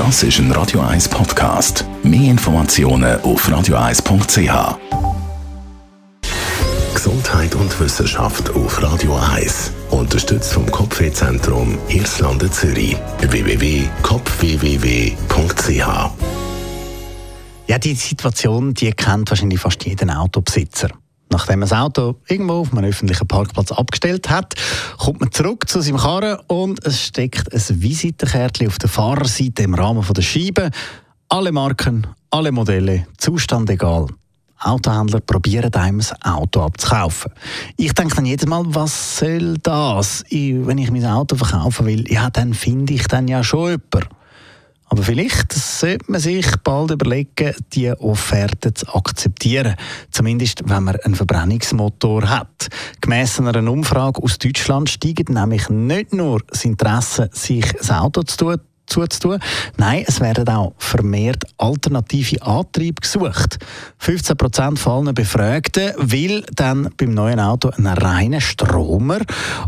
Das ist ein Radio 1 Podcast. Mehr Informationen auf radio1.ch. Gesundheit und Wissenschaft auf Radio 1. Unterstützt vom Kopfwehzentrum Irlande Zürich. www.kopfwww.ch Ja, die Situation, die kennt wahrscheinlich fast jeden Autobesitzer. Nachdem man das Auto irgendwo auf einem öffentlichen Parkplatz abgestellt hat, kommt man zurück zu seinem Karren und es steckt ein Visitenkärtchen auf der Fahrerseite im Rahmen der Scheibe. Alle Marken, alle Modelle, Zustand egal. Autohändler probieren einem das Auto abzukaufen. Ich denke dann jedes Mal, was soll das? Ich, wenn ich mein Auto verkaufen will, ja, dann finde ich dann ja schon jemanden. Aber vielleicht sollte man sich bald überlegen, die Offerte zu akzeptieren. Zumindest, wenn man einen Verbrennungsmotor hat. Gemäss einer Umfrage aus Deutschland steigt nämlich nicht nur das Interesse, sich das Auto zu tun, zuzutun. Nein, es werden auch vermehrt alternative Antriebe gesucht. 15 Prozent von allen Befragten will dann beim neuen Auto einen reinen Stromer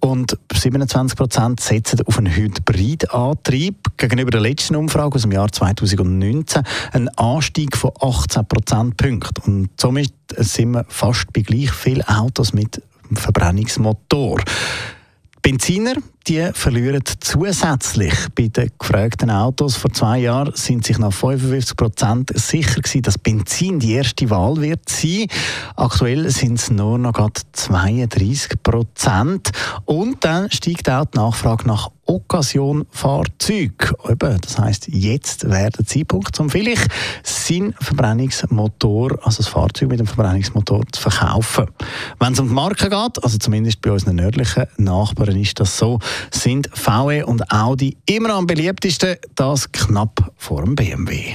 und 27 Prozent setzen auf einen Hybridantrieb. Gegenüber der letzten Umfrage aus dem Jahr 2019 ein Anstieg von 18 Prozentpunkten. Und somit sind wir fast bei gleich vielen Autos mit Verbrennungsmotor. Benziner die verlieren zusätzlich. Bei den gefragten Autos vor zwei Jahren sind sich nach 55 Prozent sicher gewesen, dass Benzin die erste Wahl wird sein. Aktuell sind es nur noch 32 Prozent. Und dann steigt auch die Nachfrage nach Occasion-Fahrzeug. Das heißt, jetzt wäre der Zeitpunkt, um vielleicht sein Verbrennungsmotor, also das Fahrzeug mit dem Verbrennungsmotor, zu verkaufen. Wenn es um die Marke geht, also zumindest bei unseren nördlichen Nachbarn ist das so, sind VW und Audi immer am beliebtesten, das knapp vor dem BMW.